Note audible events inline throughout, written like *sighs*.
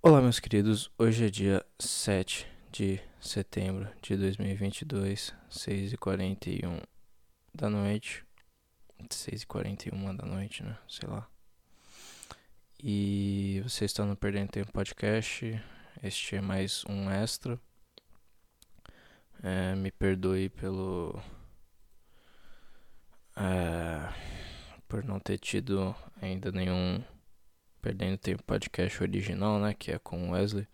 Olá, meus queridos. Hoje é dia 7 de setembro de 2022, 6h41 da noite. 6h41 da noite, né? Sei lá. E vocês estão no Perdendo Tempo Podcast. Este é mais um extra. É, me perdoe pelo. É, por não ter tido ainda nenhum Perdendo Tempo podcast original, né? Que é com o Wesley.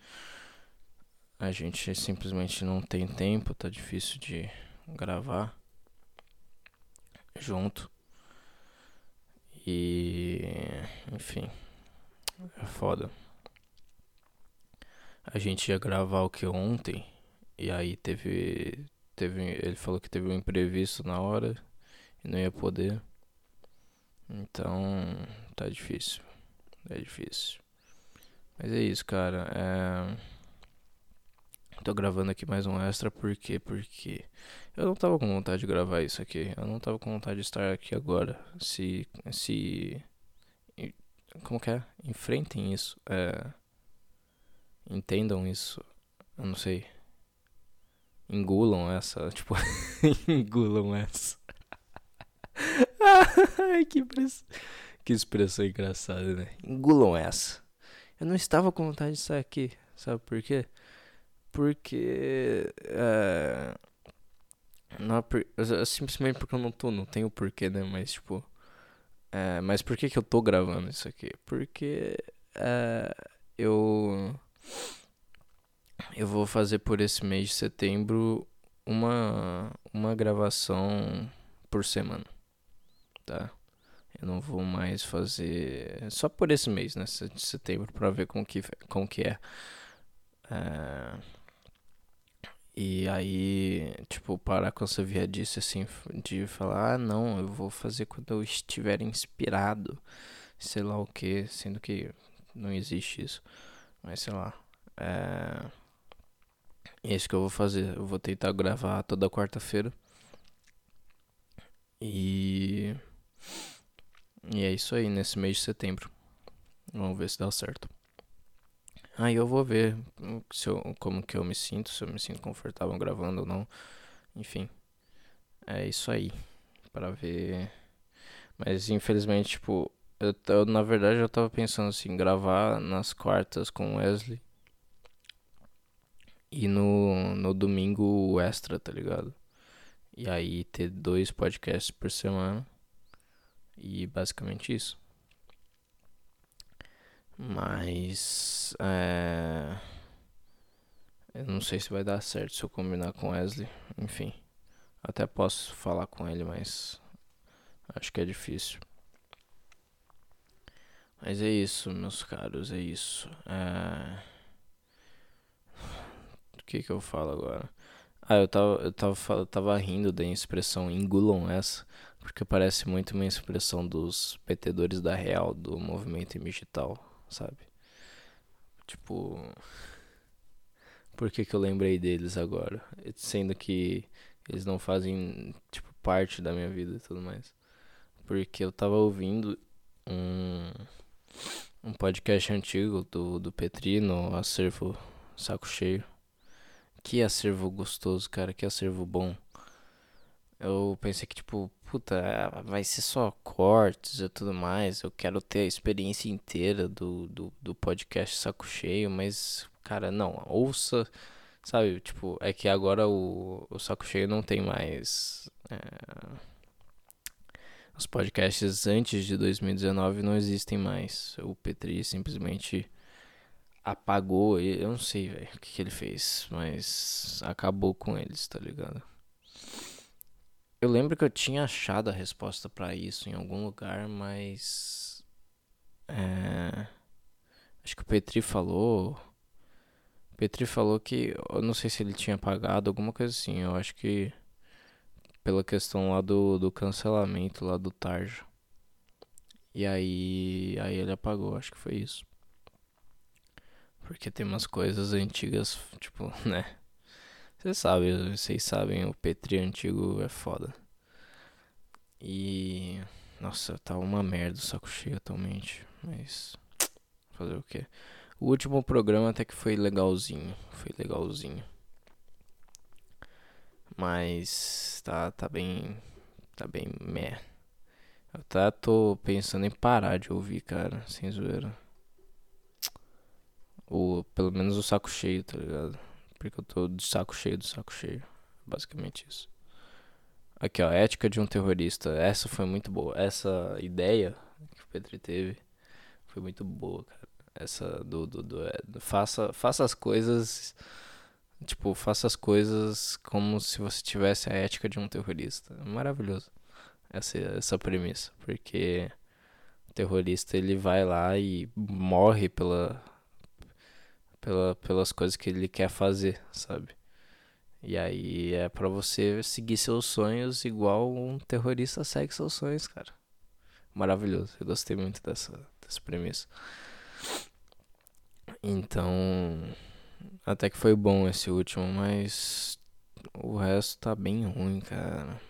A gente simplesmente não tem tempo, tá difícil de gravar junto. E. Enfim. É foda. A gente ia gravar o que ontem. E aí teve. teve ele falou que teve um imprevisto na hora. E não ia poder. Então. Tá difícil. É difícil. Mas é isso, cara. É... Tô gravando aqui mais um extra por quê? Porque eu não tava com vontade de gravar isso aqui. Eu não tava com vontade de estar aqui agora. Se. Se. Como que é? Enfrentem isso. É... Entendam isso. Eu não sei. Engulam essa. *laughs* Tipo. engulam essa. *laughs* Ai, que impressão. Que expressão engraçada, né? Engulam essa. Eu não estava com vontade de sair aqui. Sabe por quê? Porque. É, não, é simplesmente porque eu não tô, não tenho porquê, né? Mas tipo. É, mas por que, que eu tô gravando isso aqui? Porque. É, eu. Eu vou fazer por esse mês de setembro uma, uma gravação por semana. Tá? Eu não vou mais fazer só por esse mês, né, de setembro, para ver como que, como que é. é. E aí, tipo, parar com essa viadice assim, de falar, ah, não, eu vou fazer quando eu estiver inspirado, sei lá o que, sendo que não existe isso, mas sei lá. É. É isso que eu vou fazer. Eu vou tentar gravar toda quarta-feira. E. E é isso aí, nesse mês de setembro. Vamos ver se dá certo. Aí eu vou ver se eu, como que eu me sinto, se eu me sinto confortável gravando ou não. Enfim. É isso aí. Para ver. Mas infelizmente, tipo, eu, eu, na verdade eu tava pensando assim, gravar nas quartas com Wesley. E no, no domingo o extra, tá ligado? E aí ter dois podcasts por semana. E basicamente isso. Mas. É... Eu não sei se vai dar certo se eu combinar com Wesley. Enfim. Até posso falar com ele, mas. Acho que é difícil. Mas é isso, meus caros, é isso. É... O que que eu falo agora? Ah, eu tava, eu tava, eu tava rindo da expressão engulam essa. Porque parece muito uma expressão dos petedores da real, do movimento digital, sabe? Tipo. Por que, que eu lembrei deles agora? Sendo que eles não fazem, tipo, parte da minha vida e tudo mais. Porque eu tava ouvindo um, um podcast antigo do, do Petrino, Acervo Saco Cheio. Que acervo gostoso, cara, que acervo bom. Eu pensei que, tipo, puta, vai ser só cortes e tudo mais. Eu quero ter a experiência inteira do, do, do podcast Saco Cheio, mas, cara, não, ouça, sabe? Tipo, é que agora o, o Saco Cheio não tem mais. É, os podcasts antes de 2019 não existem mais. O Petri simplesmente apagou. Eu não sei, velho, o que, que ele fez, mas acabou com eles, tá ligado? Eu lembro que eu tinha achado a resposta para isso em algum lugar, mas. É, acho que o Petri falou. Petri falou que. Eu não sei se ele tinha pagado, alguma coisa assim. Eu acho que. Pela questão lá do, do cancelamento lá do Tarja. E aí. Aí ele apagou, acho que foi isso. Porque tem umas coisas antigas, tipo, *laughs* né? Vocês sabem, vocês sabem, o Petri antigo é foda. E. Nossa, tá uma merda o saco cheio atualmente. Mas. Fazer o quê? O último programa até que foi legalzinho. Foi legalzinho. Mas tá, tá bem. Tá bem meh. Eu tá, tô pensando em parar de ouvir, cara, sem zoeira. Ou pelo menos o saco cheio, tá ligado? Porque eu tô de saco cheio do saco cheio. Basicamente isso. Aqui, ó, ética de um terrorista. Essa foi muito boa. Essa ideia que o Petri teve foi muito boa, cara. Essa do, do, do, é, faça, faça as coisas tipo, faça as coisas como se você tivesse a ética de um terrorista. Maravilhoso. Essa essa premissa, porque o terrorista ele vai lá e morre pela, pela pelas coisas que ele quer fazer, sabe? E aí é para você seguir seus sonhos igual um terrorista segue seus sonhos, cara. Maravilhoso. Eu gostei muito dessa, dessa premissa. Então, até que foi bom esse último, mas o resto tá bem ruim, cara.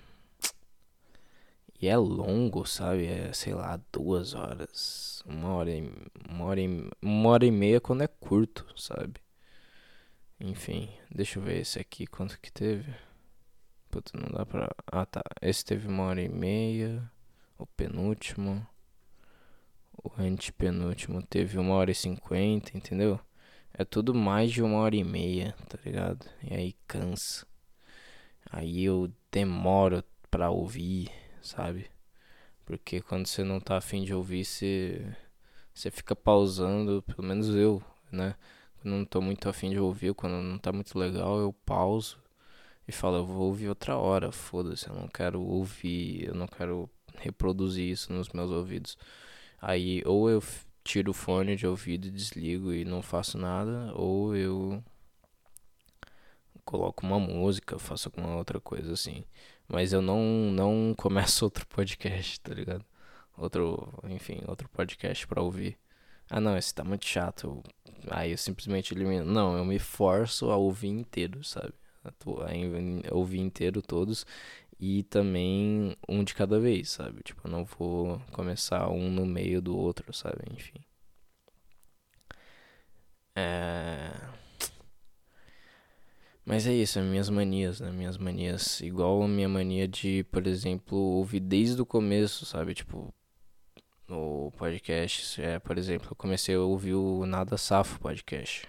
E é longo, sabe? É, sei lá, duas horas. Uma hora e, uma hora e, uma hora e meia quando é curto, sabe? Enfim, deixa eu ver esse aqui, quanto que teve. Puta, não dá pra. Ah tá. Esse teve uma hora e meia. O penúltimo. O antepenúltimo teve uma hora e cinquenta, entendeu? É tudo mais de uma hora e meia, tá ligado? E aí cansa. Aí eu demoro pra ouvir, sabe? Porque quando você não tá afim de ouvir, você, você fica pausando, pelo menos eu, né? não tô muito afim de ouvir, quando não tá muito legal, eu pauso e falo, eu vou ouvir outra hora, foda-se, eu não quero ouvir, eu não quero reproduzir isso nos meus ouvidos. Aí ou eu tiro o fone de ouvido e desligo e não faço nada, ou eu coloco uma música, faço alguma outra coisa assim. Mas eu não não *laughs* começo outro podcast, tá ligado? Outro, enfim, outro podcast para ouvir. Ah, não, esse tá muito chato. Aí eu simplesmente elimino. Não, eu me forço a ouvir inteiro, sabe? A ouvir inteiro todos e também um de cada vez, sabe? Tipo, eu não vou começar um no meio do outro, sabe? Enfim. É... Mas é isso, é minhas manias, né? Minhas manias. Igual a minha mania de, por exemplo, ouvir desde o começo, sabe? Tipo, no podcast. É, por exemplo, eu comecei a ouvir o Nada Safo podcast.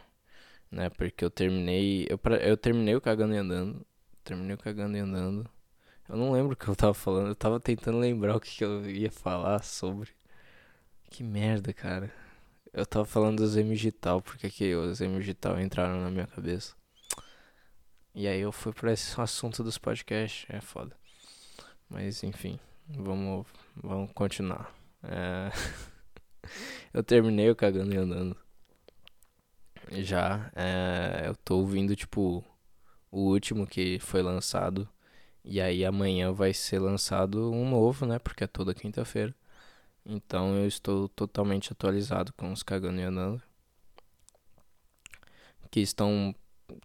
Né? Porque eu terminei. Eu, eu terminei o cagando e andando. Terminei o cagando e andando. Eu não lembro o que eu tava falando. Eu tava tentando lembrar o que, que eu ia falar sobre. Que merda, cara. Eu tava falando dos Digital, porque que os Digital entraram na minha cabeça. E aí eu fui pra esse *laughs* assunto dos podcasts. É foda. Mas enfim, vamos, vamos continuar. É... *laughs* eu terminei o cagando e andando. Já. É... Eu tô ouvindo, tipo, o último que foi lançado. E aí amanhã vai ser lançado um novo, né? Porque é toda quinta-feira. Então eu estou totalmente atualizado com os cagando e andando. Que estão,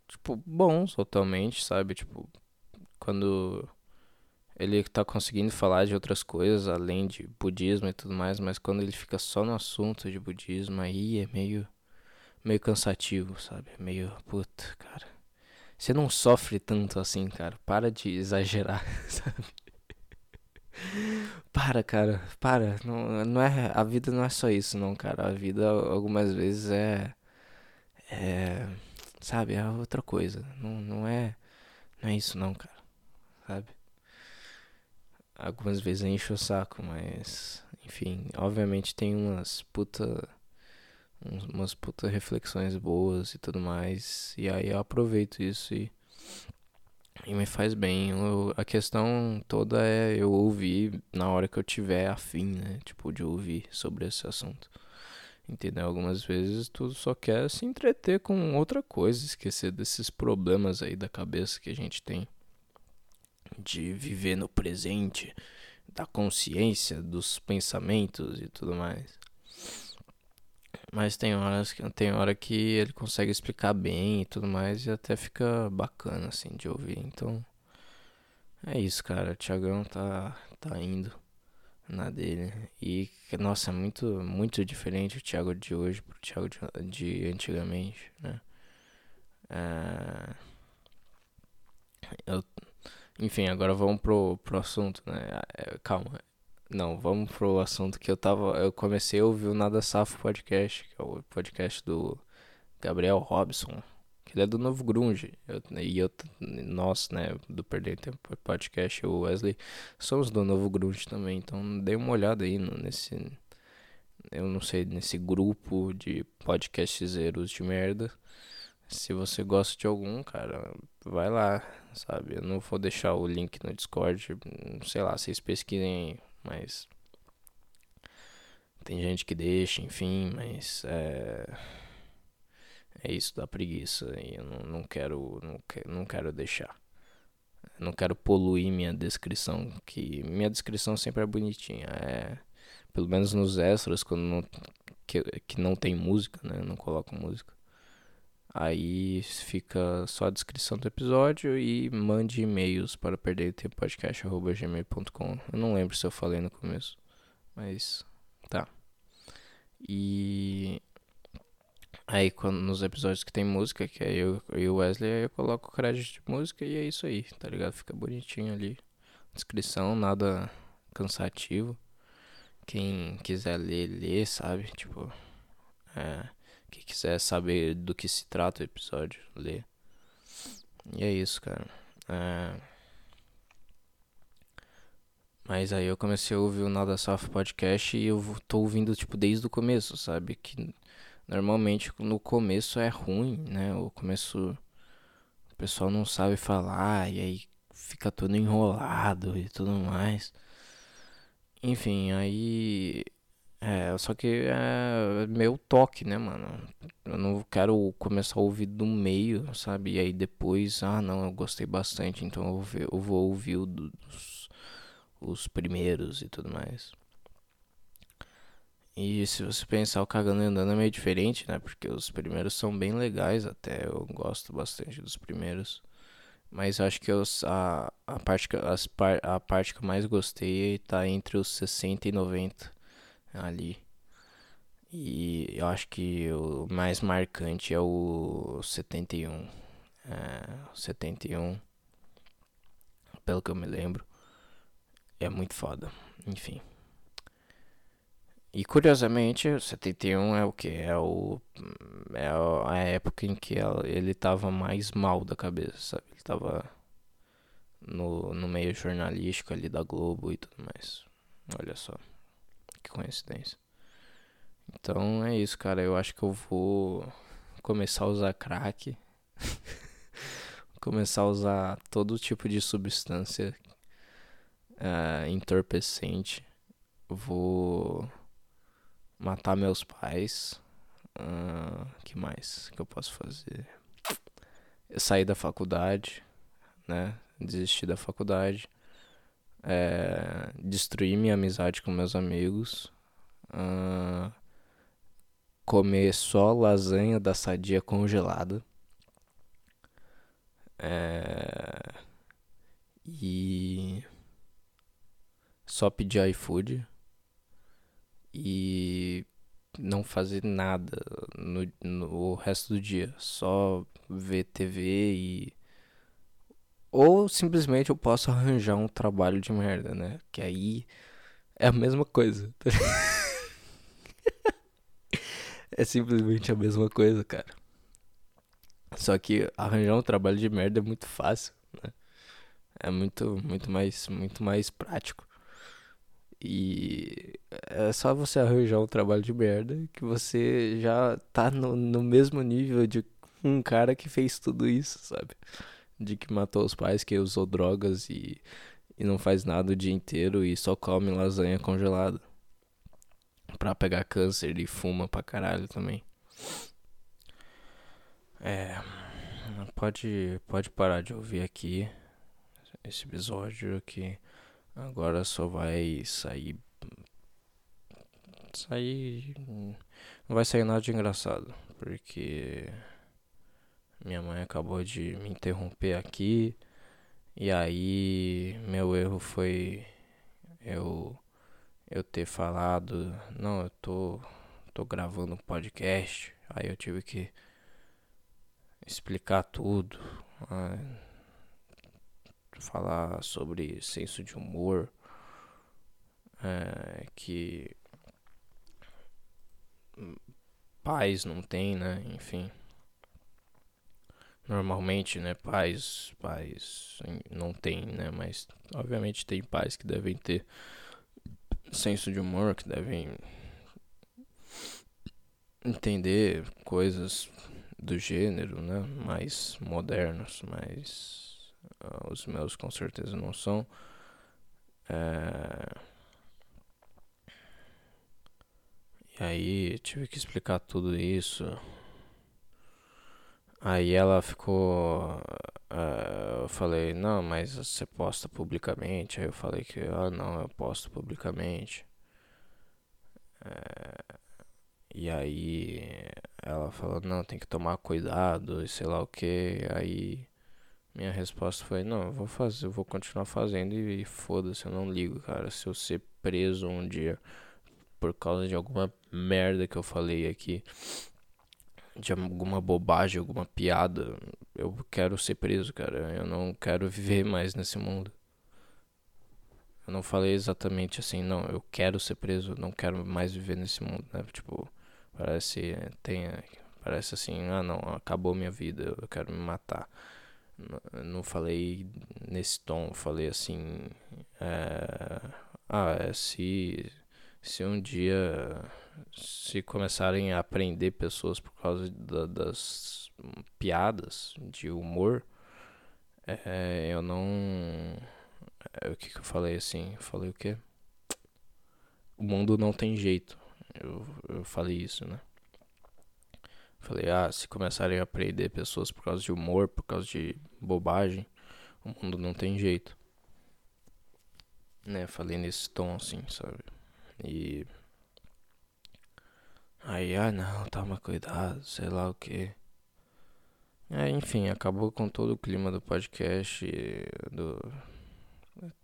tipo, bons totalmente, sabe? Tipo, quando ele tá conseguindo falar de outras coisas além de budismo e tudo mais, mas quando ele fica só no assunto de budismo aí é meio meio cansativo, sabe? Meio puta, cara. Você não sofre tanto assim, cara. Para de exagerar, *laughs* sabe? Para, cara, para. Não, não é, a vida não é só isso, não, cara. A vida algumas vezes é. É. Sabe, é outra coisa. Não, não é. Não é isso, não, cara. Sabe? Algumas vezes enche o saco, mas. Enfim, obviamente tem umas puta. Umas puta reflexões boas e tudo mais. E aí eu aproveito isso e. E me faz bem. Eu, a questão toda é eu ouvir na hora que eu tiver afim, né? Tipo, de ouvir sobre esse assunto. Entendeu? Algumas vezes tu só quer se entreter com outra coisa, esquecer desses problemas aí da cabeça que a gente tem de viver no presente, da consciência, dos pensamentos e tudo mais. Mas tem horas que tem hora que ele consegue explicar bem e tudo mais e até fica bacana assim de ouvir. Então é isso, cara. O Thiagão tá tá indo. Na dele. E, nossa, é muito, muito diferente o Thiago de hoje pro Thiago de, de antigamente, né? É... Eu... Enfim, agora vamos pro, pro assunto, né? É, calma. Não, vamos pro assunto que eu tava. Eu comecei a ouvir o Nada Safo podcast, que é o podcast do Gabriel Robson. Ele é do Novo Grunge. Eu, e eu, nós, né, do Perder Tempo Podcast, o Wesley, somos do Novo Grunge também. Então dei uma olhada aí no, nesse. Eu não sei, nesse grupo de podcastzeiros de merda. Se você gosta de algum, cara, vai lá, sabe? Eu não vou deixar o link no Discord. Sei lá, vocês pesquisem mas. Tem gente que deixa, enfim, mas é é isso da preguiça e eu não, não quero não, não quero deixar. Não quero poluir minha descrição, que minha descrição sempre é bonitinha. É pelo menos nos extras quando não que, que não tem música, né? Eu não coloco música. Aí fica só a descrição do episódio e mande e-mails para perder tempo podcast@gmail.com. Eu não lembro se eu falei no começo, mas tá. E Aí quando, nos episódios que tem música, que é eu e o Wesley, aí eu coloco o crédito de música e é isso aí, tá ligado? Fica bonitinho ali. Descrição, nada cansativo. Quem quiser ler, lê, sabe? Tipo, é, quem quiser saber do que se trata o episódio, lê. E é isso, cara. É... Mas aí eu comecei a ouvir o Nada Soft Podcast e eu tô ouvindo, tipo, desde o começo, sabe? Que Normalmente no começo é ruim, né? O começo o pessoal não sabe falar e aí fica todo enrolado e tudo mais. Enfim, aí é, só que é meu toque, né, mano? Eu não quero começar a ouvir do meio, sabe? E aí depois, ah, não, eu gostei bastante, então eu vou, eu vou ouvir os, os primeiros e tudo mais. E se você pensar o Cagando e Andando é meio diferente, né? Porque os primeiros são bem legais até, eu gosto bastante dos primeiros. Mas acho que os, a, a, parte que, as, a parte que eu mais gostei tá entre os 60 e 90 ali. E eu acho que o mais marcante é o 71. É, o 71, pelo que eu me lembro, é muito foda. Enfim. E curiosamente, o 71 é o que? É, o, é a época em que ele tava mais mal da cabeça, sabe? Ele tava no, no meio jornalístico ali da Globo e tudo mais. Olha só, que coincidência. Então é isso, cara. Eu acho que eu vou começar a usar crack. *laughs* começar a usar todo tipo de substância uh, entorpecente. Vou matar meus pais. Uh, que mais que eu posso fazer? Eu sair da faculdade, né? Desistir da faculdade. É, destruir minha amizade com meus amigos. Uh, comer só lasanha da sadia congelada. É, e só pedir iFood e não fazer nada no, no resto do dia, só ver TV e ou simplesmente eu posso arranjar um trabalho de merda, né? Que aí é a mesma coisa. *laughs* é simplesmente a mesma coisa, cara. Só que arranjar um trabalho de merda é muito fácil, né? É muito, muito mais, muito mais prático. E é só você arranjar um trabalho de merda que você já tá no, no mesmo nível de um cara que fez tudo isso, sabe? De que matou os pais, que usou drogas e, e não faz nada o dia inteiro e só come lasanha congelada. Pra pegar câncer e fuma pra caralho também. É. Pode, pode parar de ouvir aqui esse episódio que Agora só vai sair. Sair. Não vai sair nada de engraçado. Porque. Minha mãe acabou de me interromper aqui. E aí. Meu erro foi. Eu. eu ter falado, não, eu tô, tô gravando um podcast, aí eu tive que explicar tudo, né? Falar sobre senso de humor, é, que pais não tem, né? Enfim. Normalmente, né, pais, pais não tem, né, mas obviamente tem pais que devem ter senso de humor, que devem entender coisas do gênero, né, mais modernos, uh, os meus com certeza não são. É... E aí tive que explicar tudo isso. Aí ela ficou. Uh, eu falei, não, mas você posta publicamente. Aí eu falei que, ah, não, eu posto publicamente. Uh, e aí ela falou, não, tem que tomar cuidado e sei lá o que. Aí minha resposta foi, não, eu vou fazer, eu vou continuar fazendo e, e foda-se, eu não ligo, cara. Se eu ser preso um dia por causa de alguma merda que eu falei aqui de alguma bobagem, alguma piada, eu quero ser preso, cara. Eu não quero viver mais nesse mundo. Eu não falei exatamente assim, não, eu quero ser preso, não quero mais viver nesse mundo, né? Tipo, parece tem parece assim, ah, não, acabou minha vida, eu quero me matar. Não, falei nesse tom, falei assim, é, ah, é, se se um dia se começarem a aprender pessoas por causa da, das piadas de humor, é, eu não. É, o que, que eu falei assim? Eu falei o quê? O mundo não tem jeito. Eu, eu falei isso, né? Falei, ah, se começarem a aprender pessoas por causa de humor, por causa de bobagem, o mundo não tem jeito. Né? Falei nesse tom assim, sabe? E Aí, ah não, toma cuidado, sei lá o que. É, enfim, acabou com todo o clima do podcast. Do...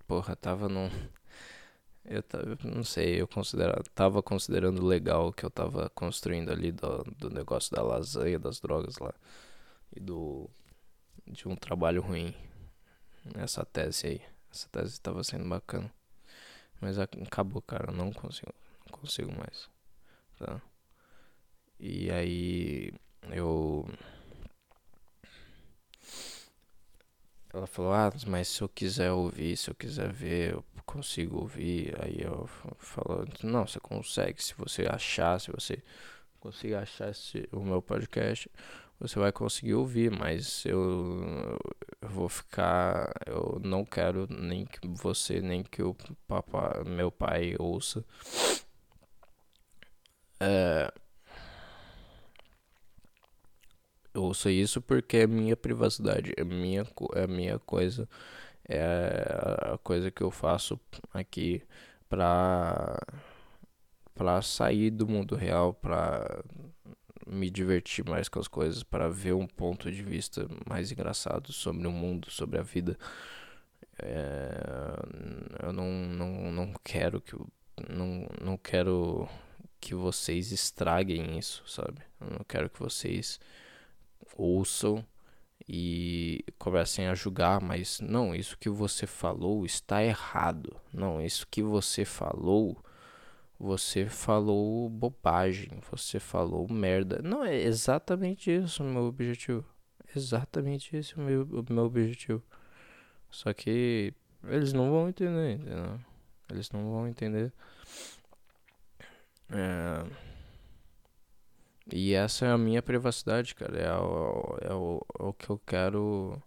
Porra, tava num. Eu tava, não sei, eu considera, tava considerando legal o que eu tava construindo ali do, do negócio da lasanha, das drogas lá. E do. De um trabalho ruim. Essa tese aí. Essa tese tava sendo bacana. Mas acabou, cara. Não consigo. Não consigo mais. Tá? E aí eu. Ela falou, ah, mas se eu quiser ouvir, se eu quiser ver, eu consigo ouvir. Aí eu falo, não, você consegue, se você achar, se você conseguir achar esse, o meu podcast, você vai conseguir ouvir, mas eu, eu vou ficar, eu não quero nem que você, nem que o papai, meu pai ouça. É, Eu ouço isso porque é minha privacidade, é minha, é minha coisa, é a coisa que eu faço aqui pra, pra sair do mundo real, pra me divertir mais com as coisas, para ver um ponto de vista mais engraçado sobre o mundo, sobre a vida. É, eu não, não, não quero que não, não quero que vocês estraguem isso, sabe? Eu não quero que vocês ouçam e comecem a julgar, mas não, isso que você falou está errado. Não, isso que você falou, você falou bobagem, você falou merda. Não, é exatamente isso o meu objetivo. Exatamente esse o meu, o meu objetivo. Só que eles não vão entender, entendeu? Eles não vão entender. É e essa é a minha privacidade, cara. É o, é o, é o que eu quero.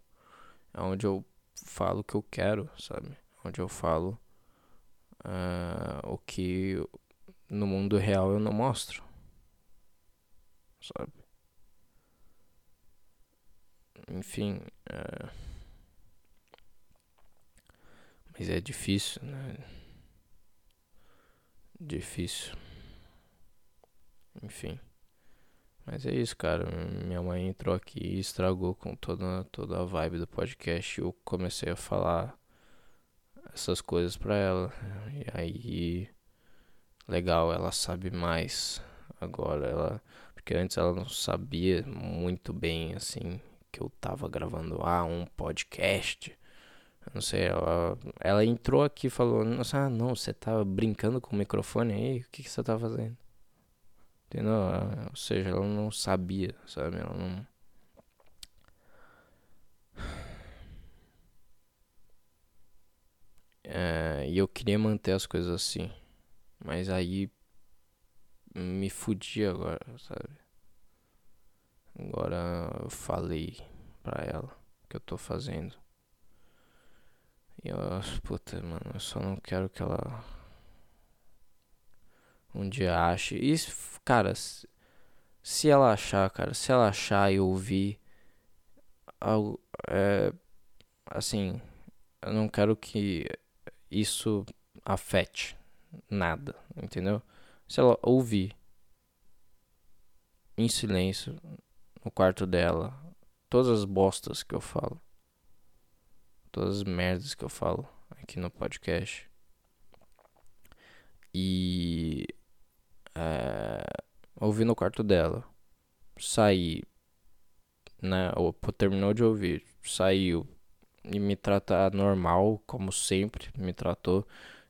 É onde eu falo o que eu quero, sabe? Onde eu falo uh, o que no mundo real eu não mostro, sabe? Enfim. Uh, mas é difícil, né? Difícil. Enfim. Mas é isso, cara. Minha mãe entrou aqui e estragou com toda, toda a vibe do podcast. Eu comecei a falar essas coisas pra ela. E aí legal, ela sabe mais agora. Ela, porque antes ela não sabia muito bem assim que eu tava gravando ah, um podcast. Eu não sei, ela, ela entrou aqui e falou: Nossa, ah, não, você tá brincando com o microfone aí? O que, que você tá fazendo? Entendeu? Ou seja, ela não sabia, sabe? Ela não. *sighs* É, e eu queria manter as coisas assim. Mas aí me fudi agora, sabe? Agora eu falei pra ela que eu tô fazendo. E eu, puta, mano, eu só não quero que ela um dia ache. E, cara, se ela achar, cara, se ela achar e ouvir algo, é, assim, eu não quero que isso afete nada, entendeu? Se ela ouvir em silêncio no quarto dela todas as bostas que eu falo, todas as merdas que eu falo aqui no podcast e é, ouvir no quarto dela, sair, né? Ou terminou de ouvir, saiu e me tratar normal, como sempre me tratou,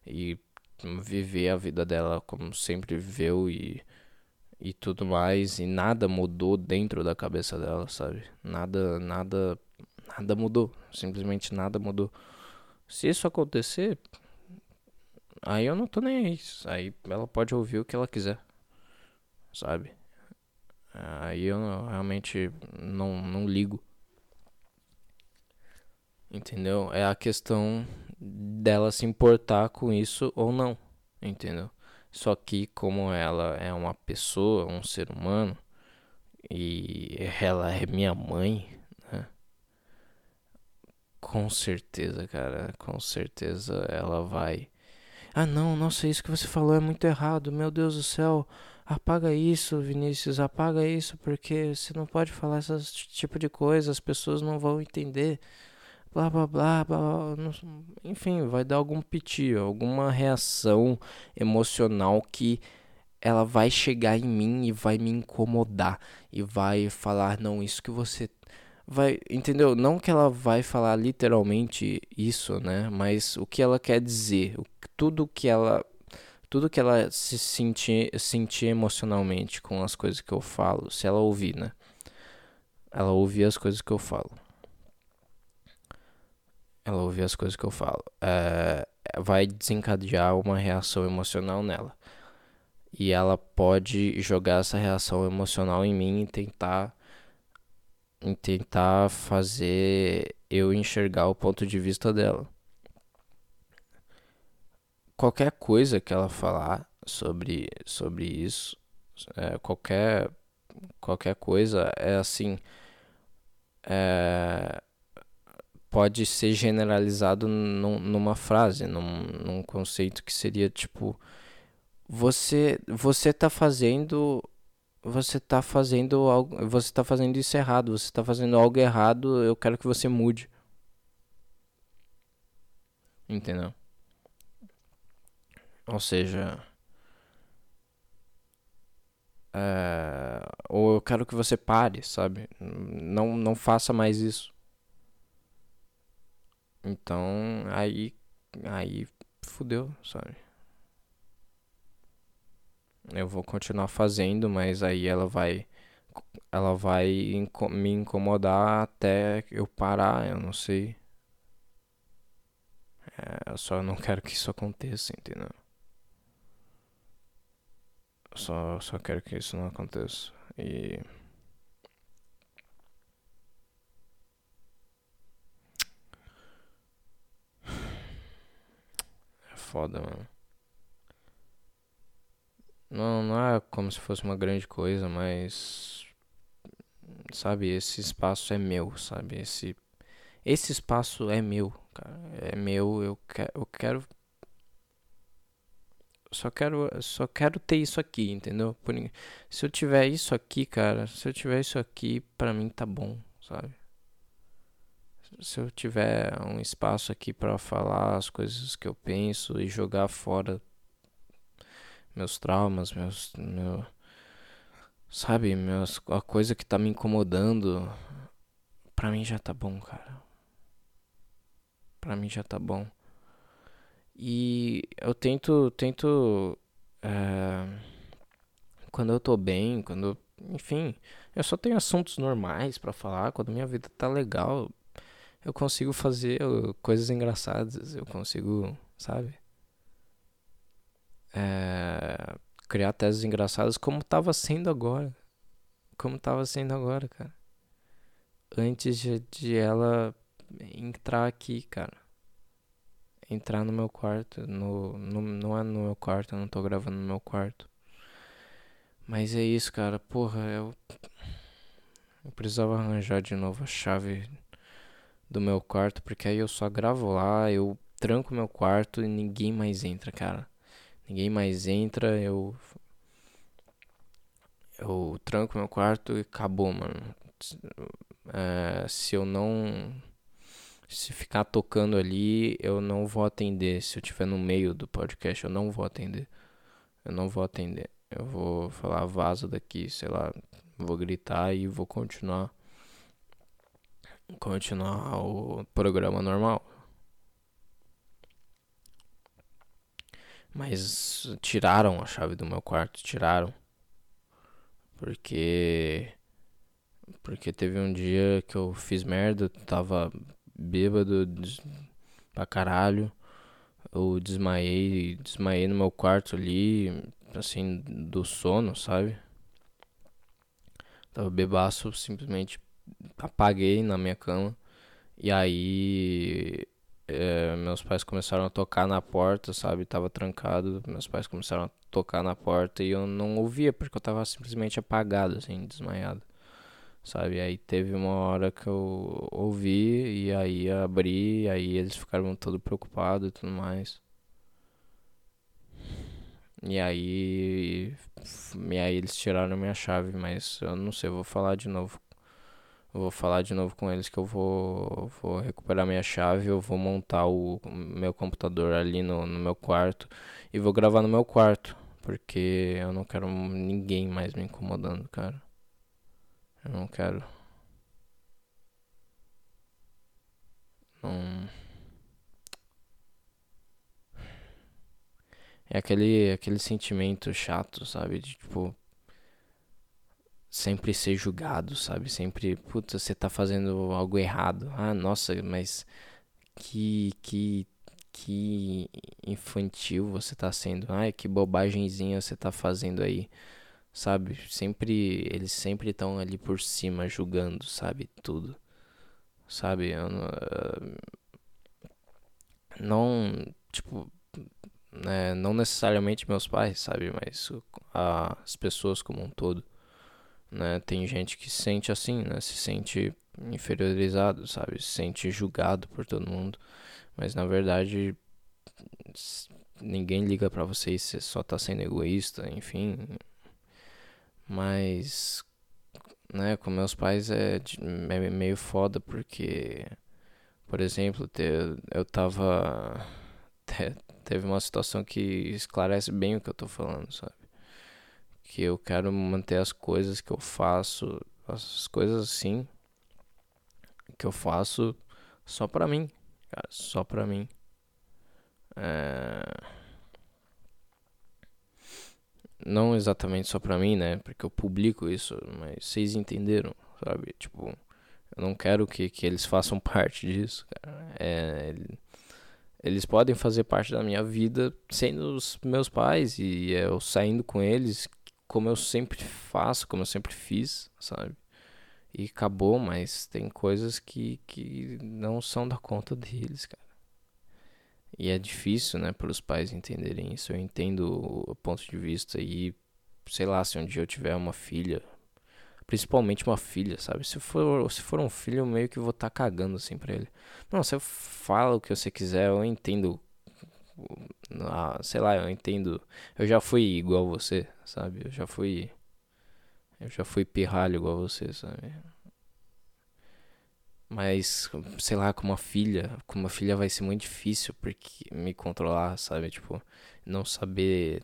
e viver a vida dela como sempre viveu e, e tudo mais, e nada mudou dentro da cabeça dela, sabe? Nada, nada, nada mudou, simplesmente nada mudou. Se isso acontecer, aí eu não tô nem aí, aí ela pode ouvir o que ela quiser, sabe? Aí eu realmente não, não ligo. Entendeu? É a questão dela se importar com isso ou não. Entendeu? Só que como ela é uma pessoa, um ser humano, e ela é minha mãe, né? Com certeza, cara, com certeza ela vai. Ah, não, nossa, isso que você falou é muito errado. Meu Deus do céu, apaga isso, Vinícius, apaga isso, porque você não pode falar esse tipo de coisa, as pessoas não vão entender blá blá blá, blá, blá enfim, vai dar algum piti, alguma reação emocional que ela vai chegar em mim e vai me incomodar e vai falar não, isso que você vai, entendeu? Não que ela vai falar literalmente isso, né? Mas o que ela quer dizer, tudo que ela tudo que ela se sentir, sentir emocionalmente com as coisas que eu falo, se ela ouvir, né? Ela ouvir as coisas que eu falo ela ouvir as coisas que eu falo, é, vai desencadear uma reação emocional nela. E ela pode jogar essa reação emocional em mim e tentar, em tentar fazer eu enxergar o ponto de vista dela. Qualquer coisa que ela falar sobre, sobre isso, é, qualquer, qualquer coisa é assim. É, pode ser generalizado num, numa frase, num, num conceito que seria tipo você você tá fazendo você tá fazendo algo você tá fazendo isso errado você tá fazendo algo errado eu quero que você mude. Entendeu? Ou seja é, ou eu quero que você pare sabe? Não não faça mais isso então, aí, aí fudeu, sabe? Eu vou continuar fazendo, mas aí ela vai ela vai me incomodar até eu parar, eu não sei. É, eu só não quero que isso aconteça, entendeu? Eu só, só quero que isso não aconteça. E foda, mano. Não, não é como se fosse uma grande coisa, mas. Sabe, esse espaço é meu, sabe? Esse, esse espaço é meu, cara. É meu, eu, que, eu quero. Só quero, só quero ter isso aqui, entendeu? Por, se eu tiver isso aqui, cara, se eu tiver isso aqui, pra mim tá bom, sabe? Se eu tiver um espaço aqui para falar as coisas que eu penso e jogar fora meus traumas, meus. Meu, sabe, meus, a coisa que tá me incomodando. Pra mim já tá bom, cara. Pra mim já tá bom. E eu tento. tento é, quando eu tô bem, quando. Enfim, eu só tenho assuntos normais para falar. Quando minha vida tá legal, eu consigo fazer coisas engraçadas. Eu consigo, sabe? É, criar teses engraçadas como tava sendo agora. Como tava sendo agora, cara. Antes de, de ela entrar aqui, cara. Entrar no meu quarto. No, no, não é no meu quarto, eu não tô gravando no meu quarto. Mas é isso, cara. Porra, eu. Eu precisava arranjar de novo a chave do meu quarto, porque aí eu só gravo lá, eu tranco meu quarto e ninguém mais entra, cara. Ninguém mais entra, eu. Eu tranco meu quarto e acabou, mano. É, se eu não. Se ficar tocando ali, eu não vou atender. Se eu estiver no meio do podcast, eu não vou atender. Eu não vou atender. Eu vou falar vaza daqui, sei lá. Vou gritar e vou continuar continuar o programa normal. Mas tiraram a chave do meu quarto, tiraram. Porque porque teve um dia que eu fiz merda, tava bêbado pra caralho. Eu desmaiei, desmaiei no meu quarto ali, assim, do sono, sabe? Tava bebaço, simplesmente apaguei na minha cama. E aí é, meus pais começaram a tocar na porta, sabe? Tava trancado. Meus pais começaram a tocar na porta e eu não ouvia porque eu tava simplesmente apagado, assim, desmaiado. Sabe? Aí teve uma hora que eu ouvi e aí abri, e aí eles ficaram todo preocupados e tudo mais. E aí, e aí eles tiraram minha chave, mas eu não sei, eu vou falar de novo vou falar de novo com eles que eu vou, vou recuperar minha chave, eu vou montar o meu computador ali no, no meu quarto e vou gravar no meu quarto, porque eu não quero ninguém mais me incomodando, cara. Eu não quero. Não. É aquele, aquele sentimento chato, sabe? De tipo, sempre ser julgado, sabe? Sempre, puta, você tá fazendo algo errado. Ah, nossa, mas que que que infantil você tá sendo. Ai, que bobagemzinha você tá fazendo aí. Sabe? Sempre eles sempre estão ali por cima julgando, sabe? Tudo. Sabe? Eu não, não tipo, é, não necessariamente meus pais, sabe? Mas as pessoas como um todo né? Tem gente que se sente assim, né? Se sente inferiorizado, sabe? Se sente julgado por todo mundo. Mas na verdade ninguém liga para você você só tá sendo egoísta, enfim. Mas né, com meus pais é, é meio foda porque por exemplo, eu tava *laughs* teve uma situação que esclarece bem o que eu tô falando, sabe? Que eu quero manter as coisas que eu faço, as coisas assim que eu faço só pra mim, cara, só pra mim. É... Não exatamente só pra mim, né? Porque eu publico isso, mas vocês entenderam, sabe? Tipo, eu não quero que, que eles façam *laughs* parte disso, cara. É, eles podem fazer parte da minha vida sendo os meus pais e eu saindo com eles, como eu sempre faço, como eu sempre fiz, sabe? E acabou, mas tem coisas que, que não são da conta deles, cara. E é difícil, né, para os pais entenderem isso. Eu entendo o ponto de vista e, sei lá, se um dia eu tiver uma filha, principalmente uma filha, sabe? Se for, se for um filho, eu meio que vou estar tá cagando assim pra ele. Não, você fala o que você quiser, eu entendo ah, sei lá, eu entendo. Eu já fui igual você, sabe? Eu já fui. Eu já fui pirralho igual você, sabe? Mas, sei lá, com uma filha, com uma filha vai ser muito difícil porque me controlar, sabe? Tipo, não saber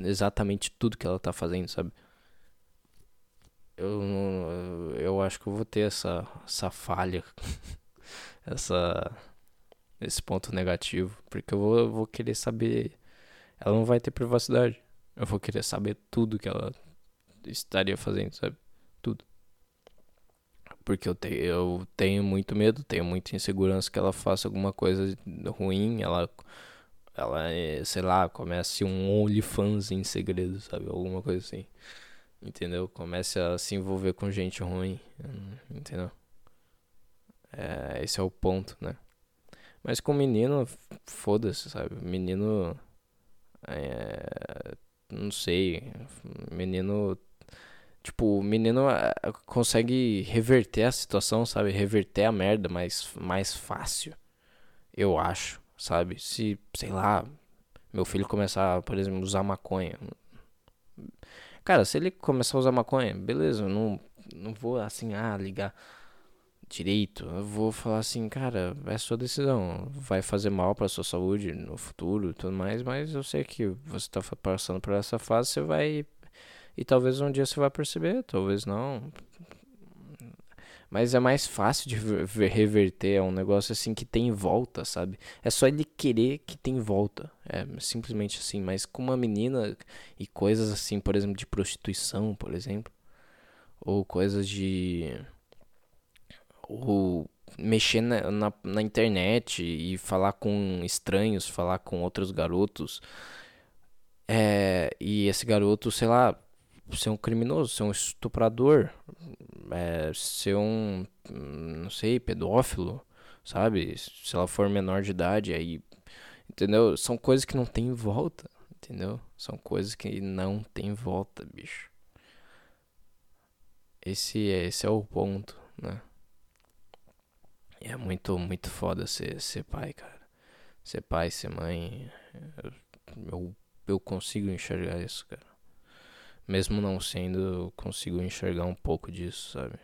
exatamente tudo que ela tá fazendo, sabe? Eu, eu acho que eu vou ter essa, essa falha, *laughs* essa, esse ponto negativo, porque eu vou, eu vou querer saber. Ela não vai ter privacidade. Eu vou querer saber tudo que ela estaria fazendo, sabe? Tudo. Porque eu, te, eu tenho muito medo, tenho muita insegurança que ela faça alguma coisa ruim, ela, ela sei lá, comece um OnlyFans em segredo, sabe? Alguma coisa assim. Entendeu? Comece a se envolver com gente ruim, entendeu? É, esse é o ponto, né? Mas com menino, foda-se, sabe? Menino. É, não sei. Menino Tipo, o menino eh, consegue reverter a situação, sabe? Reverter a merda mais, mais fácil. Eu acho, sabe? Se, sei lá, meu filho começar, por exemplo, usar maconha. Cara, se ele começar a usar maconha, beleza, não, não vou assim, ah, ligar direito. Eu vou falar assim, cara, é sua decisão. Vai fazer mal pra sua saúde no futuro e tudo mais, mas eu sei que você tá passando por essa fase, você vai e talvez um dia você vai perceber, talvez não. Mas é mais fácil de reverter, é um negócio assim que tem volta, sabe? É só ele querer que tem volta. É simplesmente assim. Mas com uma menina e coisas assim, por exemplo, de prostituição, por exemplo. Ou coisas de. Ou mexer na, na, na internet e falar com estranhos, falar com outros garotos. É, e esse garoto, sei lá, ser um criminoso, ser um estuprador, é, ser um, não sei, pedófilo, sabe? Se ela for menor de idade, aí, entendeu? São coisas que não tem volta, entendeu? São coisas que não tem volta, bicho. Esse, é, esse é o ponto, né? E é muito, muito foda ser, ser pai, cara. Ser pai, ser mãe. Eu, eu consigo enxergar isso, cara. Mesmo não sendo, eu consigo enxergar um pouco disso, sabe?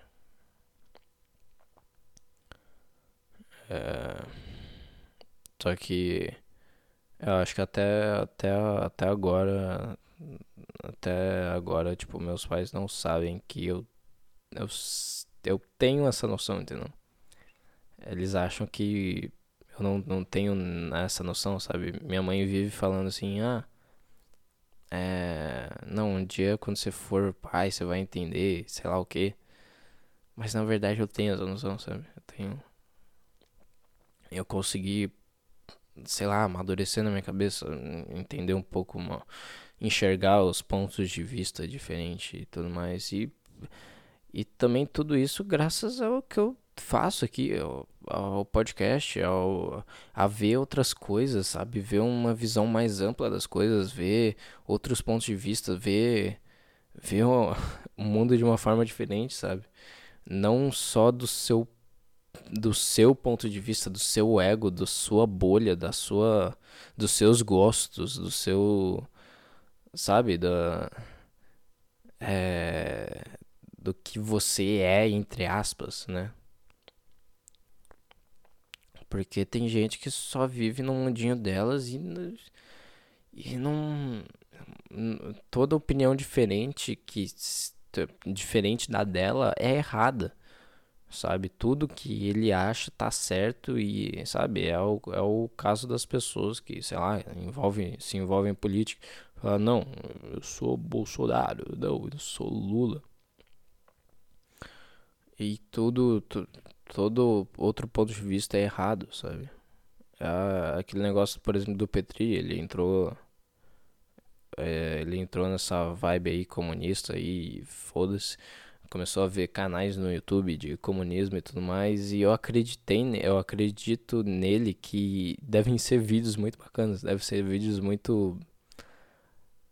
É... Só que eu acho que até, até, até agora. Até agora, tipo, meus pais não sabem que eu, eu, eu tenho essa noção, entendeu? Eles acham que eu não, não tenho essa noção, sabe? Minha mãe vive falando assim, ah, é, não, um dia quando você for pai, você vai entender, sei lá o que. Mas na verdade eu tenho essa noção, sabe? Eu tenho. Eu consegui, sei lá, amadurecer na minha cabeça, entender um pouco, uma, enxergar os pontos de vista diferentes e tudo mais. E, e também tudo isso graças ao que eu faço aqui, ao, ao podcast, ao, a ver outras coisas, sabe? Ver uma visão mais ampla das coisas, ver outros pontos de vista, ver, ver o, *laughs* o mundo de uma forma diferente, sabe? Não só do seu do seu ponto de vista, do seu ego, da sua bolha, da sua dos seus gostos, do seu sabe, da é, do que você é entre aspas, né? Porque tem gente que só vive no mundinho delas e, e não. Toda opinião diferente que diferente da dela é errada. Sabe? Tudo que ele acha tá certo e, sabe, é o, é o caso das pessoas que, sei lá, envolvem, se envolvem em política. Fala, não, eu sou Bolsonaro, não, eu sou Lula. E tudo, tudo todo outro ponto de vista é errado, sabe? É aquele negócio, por exemplo, do Petri, ele entrou. É, ele entrou nessa vibe aí comunista e foda-se. Começou a ver canais no YouTube de comunismo e tudo mais. E eu acreditei, eu acredito nele que devem ser vídeos muito bacanas. Devem ser vídeos muito.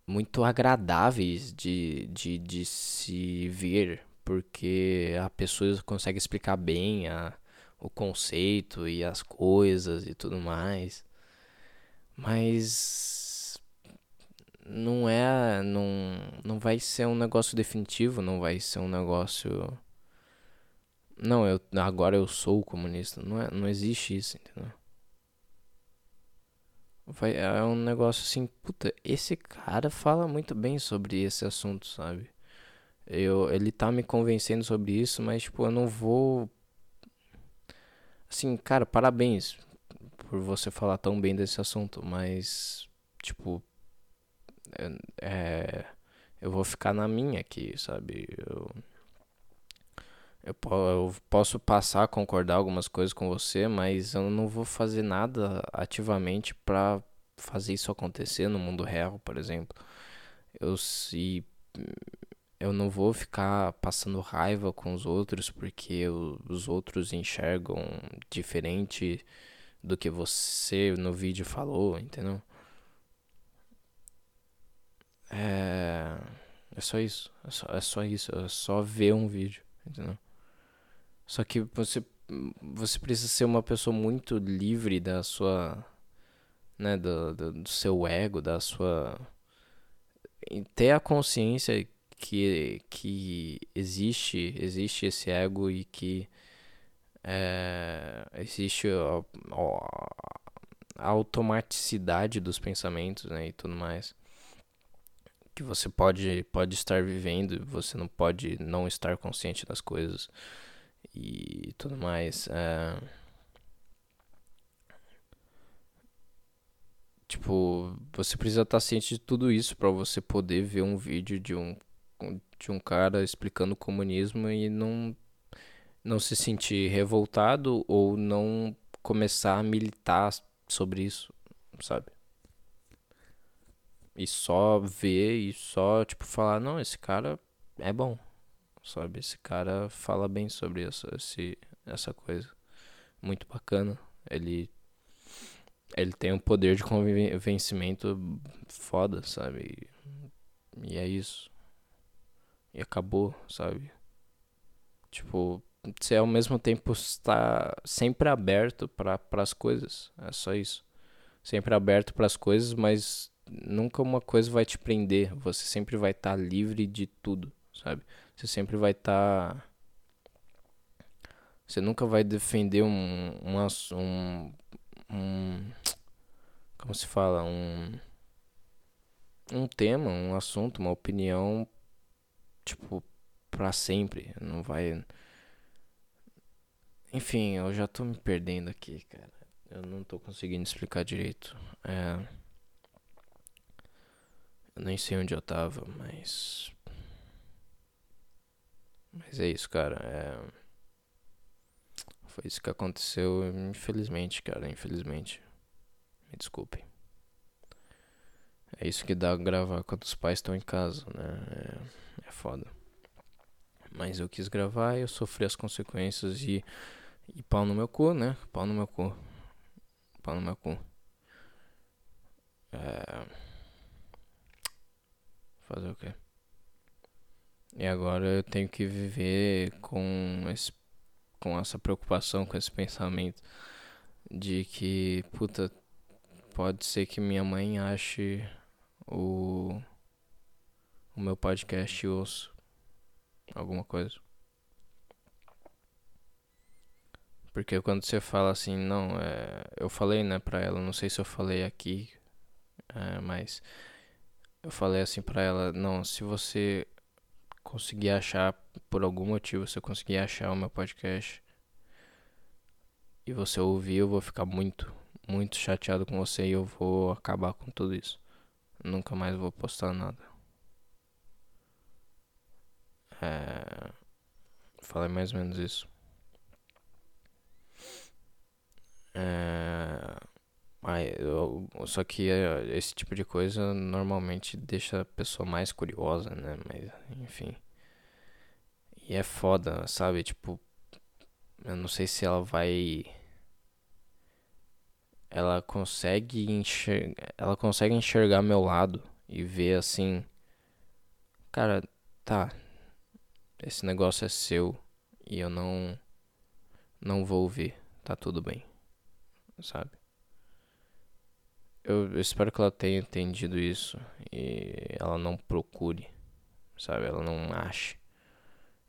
Muito agradáveis de, de, de se ver, porque a pessoa consegue explicar bem a, o conceito e as coisas e tudo mais. Mas não é, não, não vai ser um negócio definitivo, não vai ser um negócio não, eu agora eu sou comunista, não é, não existe isso, entendeu? vai, é um negócio assim, puta, esse cara fala muito bem sobre esse assunto, sabe? Eu, ele tá me convencendo sobre isso, mas, tipo, eu não vou. Assim, cara, parabéns por você falar tão bem desse assunto, mas, tipo, é, é eu vou ficar na minha aqui, sabe? Eu, eu, eu posso passar a concordar algumas coisas com você, mas eu não vou fazer nada ativamente pra fazer isso acontecer no mundo real, por exemplo. Eu se eu não vou ficar passando raiva com os outros porque os outros enxergam diferente do que você no vídeo falou, entendeu? É, é só isso, é só, é só isso, é só ver um vídeo, entendeu? Só que você você precisa ser uma pessoa muito livre da sua né, do, do, do seu ego, da sua ter a consciência que, que existe, existe esse ego e que é, existe a, a, automaticidade dos pensamentos né, e tudo mais. Que você pode, pode estar vivendo, você não pode não estar consciente das coisas e tudo mais. É, tipo, você precisa estar ciente de tudo isso para você poder ver um vídeo de um de um cara explicando o comunismo e não, não se sentir revoltado ou não começar a militar sobre isso, sabe? E só ver e só, tipo, falar, não, esse cara é bom, sabe? Esse cara fala bem sobre essa, esse, essa coisa. Muito bacana. Ele ele tem um poder de convencimento foda, sabe? E, e é isso e acabou, sabe? Tipo, você ao mesmo tempo está sempre aberto para as coisas, é só isso. Sempre aberto para as coisas, mas nunca uma coisa vai te prender. Você sempre vai estar tá livre de tudo, sabe? Você sempre vai estar. Tá... Você nunca vai defender um, um, um, um. Como se fala? Um. Um tema, um assunto, uma opinião tipo, pra sempre. Não vai. Enfim, eu já tô me perdendo aqui, cara. Eu não tô conseguindo explicar direito. É. Eu nem sei onde eu tava, mas. Mas é isso, cara. É. Foi isso que aconteceu, infelizmente, cara. Infelizmente. Me desculpe. É isso que dá gravar quando os pais estão em casa, né? É é foda. Mas eu quis gravar e eu sofri as consequências e, e pau no meu cu, né? Pau no meu cu. Pau no meu cu. É... Fazer o quê? E agora eu tenho que viver com, esse, com essa preocupação, com esse pensamento de que, puta, pode ser que minha mãe ache o o meu podcast e ouço alguma coisa. Porque quando você fala assim, não, é, eu falei, né, pra ela, não sei se eu falei aqui, é, mas eu falei assim pra ela, não, se você conseguir achar, por algum motivo, se eu conseguir achar o meu podcast e você ouvir, eu vou ficar muito, muito chateado com você e eu vou acabar com tudo isso. Nunca mais vou postar nada. É, falei mais ou menos isso. Aí, eu, só que é, esse tipo de coisa normalmente deixa a pessoa mais curiosa, né? Mas, enfim. E é foda, sabe? Tipo, eu não sei se ela vai. Ela consegue enxergar. Ela consegue enxergar meu lado e ver assim. Cara, tá, esse negócio é seu e eu não não vou ouvir, tá tudo bem, sabe? Eu, espero que ela tenha entendido isso e ela não procure, sabe? Ela não ache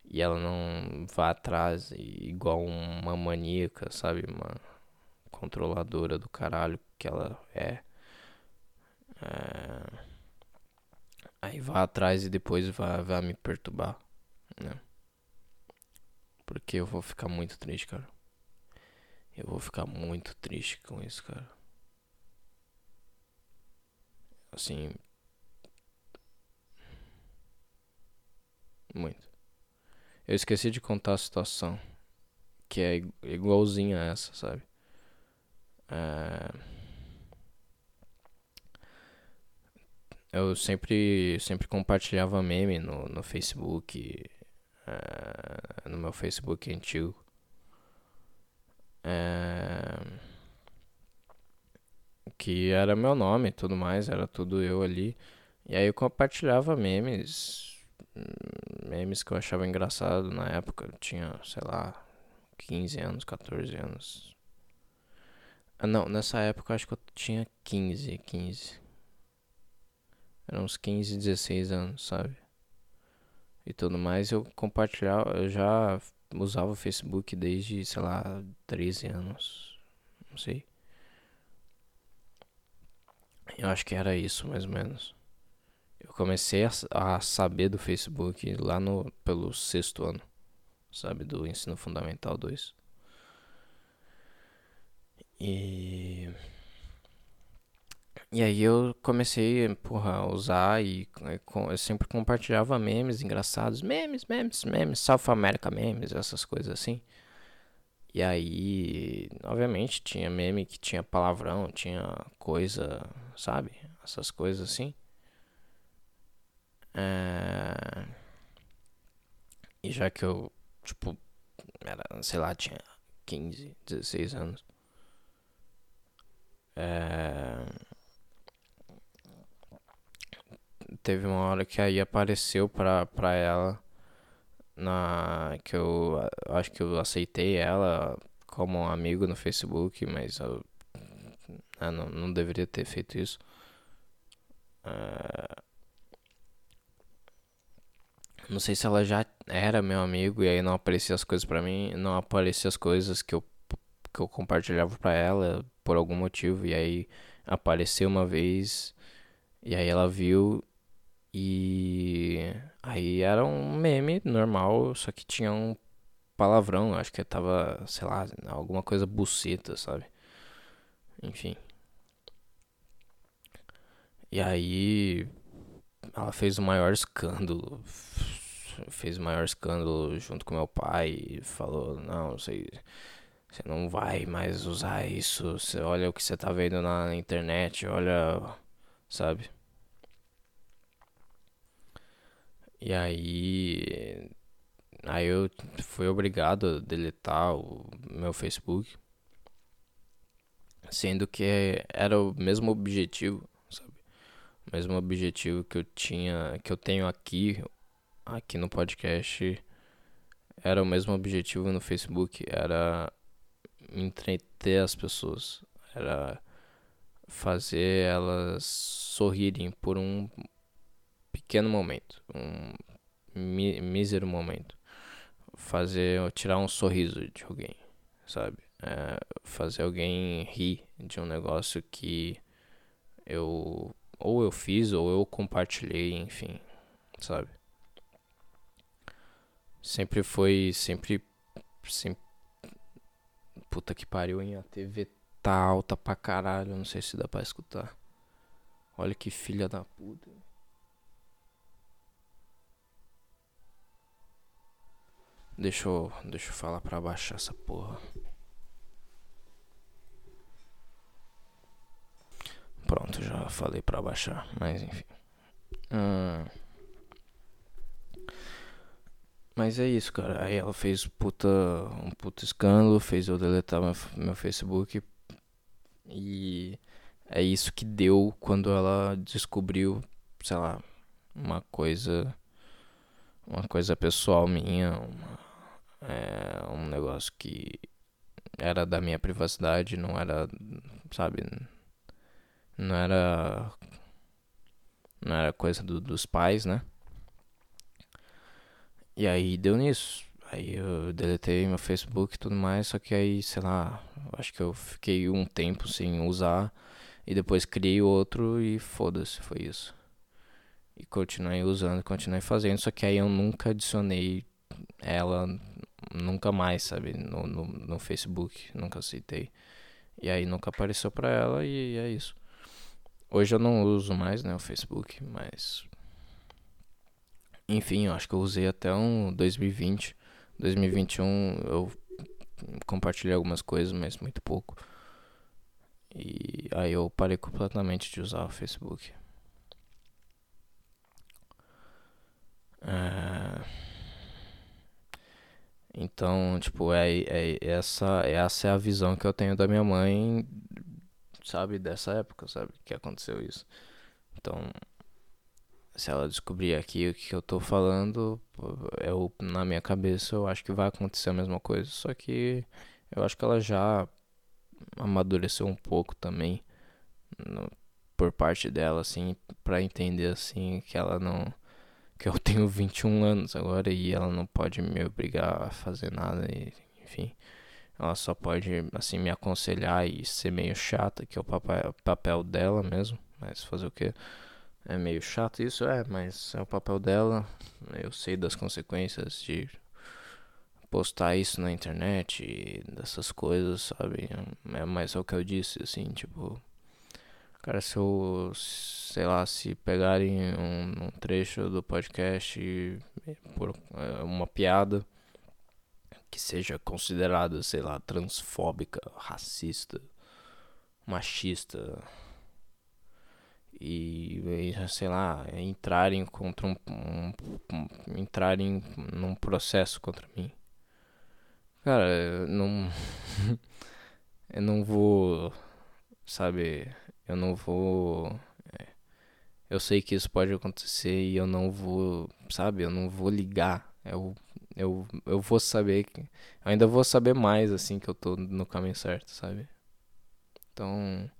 e ela não vá atrás igual uma maníaca, sabe? Uma controladora do caralho que ela é. É... Aí vá atrás e depois vá, vá me perturbar, né? Porque eu vou ficar muito triste, cara. Eu vou ficar muito triste com isso, cara. Assim. Muito. Eu esqueci de contar a situação. Que é igualzinha a essa, sabe? É... Eu sempre, sempre compartilhava meme no, no Facebook. No meu Facebook antigo. É... Que era meu nome e tudo mais, era tudo eu ali. E aí eu compartilhava memes. Memes que eu achava engraçado na época. Eu tinha, sei lá, 15 anos, 14 anos. Ah, não, nessa época eu acho que eu tinha 15, 15. Eram uns 15, 16 anos, sabe? E tudo mais, eu compartilhava, eu já usava o Facebook desde, sei lá, 13 anos. Não sei. Eu acho que era isso, mais ou menos. Eu comecei a, a saber do Facebook lá no pelo sexto ano, sabe, do ensino fundamental 2. E e aí eu comecei, porra, a usar e eu sempre compartilhava memes engraçados, memes, memes, memes, South America memes, essas coisas assim. E aí, obviamente, tinha meme que tinha palavrão, tinha coisa, sabe? Essas coisas assim. É... E já que eu, tipo, era, sei lá, tinha 15, 16 anos. É teve uma hora que aí apareceu pra, pra ela na que eu acho que eu aceitei ela como um amigo no Facebook, mas eu, eu não, não deveria ter feito isso. Uh, não sei se ela já era meu amigo e aí não aparecia as coisas pra mim, não aparecia as coisas que eu, que eu compartilhava pra ela por algum motivo e aí apareceu uma vez e aí ela viu e aí era um meme normal, só que tinha um palavrão, acho que tava, sei lá, alguma coisa buceta, sabe? Enfim. E aí ela fez o maior escândalo. Fez o maior escândalo junto com meu pai falou, não, você, você não vai mais usar isso. Você olha o que você tá vendo na internet, olha, sabe? E aí. Aí eu fui obrigado a deletar o meu Facebook. Sendo que era o mesmo objetivo, sabe? O mesmo objetivo que eu tinha, que eu tenho aqui, aqui no podcast. Era o mesmo objetivo no Facebook, era entreter as pessoas, era fazer elas sorrirem por um pequeno momento, um mísero momento. Fazer, tirar um sorriso de alguém, sabe? É, fazer alguém rir de um negócio que eu ou eu fiz ou eu compartilhei, enfim, sabe? Sempre foi, sempre, sempre puta que pariu, hein? A TV tá alta pra caralho, não sei se dá pra escutar. Olha que filha da puta. Deixa eu, deixa eu falar pra baixar essa porra. Pronto, já falei pra baixar, mas enfim. Hum. Mas é isso, cara. Aí ela fez puta, um puta escândalo, fez eu deletar meu, meu Facebook. E é isso que deu quando ela descobriu, sei lá, uma coisa. Uma coisa pessoal minha, uma, é um negócio que era da minha privacidade, não era, sabe, não era não era coisa do, dos pais, né? E aí deu nisso. Aí eu deletei meu Facebook e tudo mais, só que aí, sei lá, acho que eu fiquei um tempo sem usar. E depois criei outro e foda-se, foi isso. E continuei usando, continuei fazendo, só que aí eu nunca adicionei ela nunca mais, sabe, no, no, no Facebook, nunca aceitei. E aí nunca apareceu pra ela e é isso. Hoje eu não uso mais, né, o Facebook, mas enfim, eu acho que eu usei até um 2020. 2021 eu compartilhei algumas coisas, mas muito pouco. E aí eu parei completamente de usar o Facebook. É... Então, tipo, é, é, essa, essa é a visão que eu tenho da minha mãe, sabe, dessa época, sabe, que aconteceu isso. Então, se ela descobrir aqui o que eu tô falando, eu, na minha cabeça eu acho que vai acontecer a mesma coisa. Só que eu acho que ela já amadureceu um pouco também no, por parte dela, assim, para entender assim que ela não. Que eu tenho 21 anos agora e ela não pode me obrigar a fazer nada, e, enfim. Ela só pode, assim, me aconselhar e ser meio chata, que é o papel, dela mesmo. Mas fazer o que? É meio chato isso, é, mas é o papel dela. Eu sei das consequências de postar isso na internet e dessas coisas, sabe? É mais é o que eu disse, assim, tipo. Cara, se eu, sei lá, se pegarem um, um trecho do podcast por é, uma piada que seja considerada, sei lá, transfóbica, racista, machista, e, sei lá, entrarem contra um, um, um entrarem num processo contra mim. Cara, eu não *laughs* eu não vou, sabe, eu não vou é, eu sei que isso pode acontecer e eu não vou, sabe, eu não vou ligar. Eu eu eu vou saber que eu ainda vou saber mais assim que eu tô no caminho certo, sabe? Então,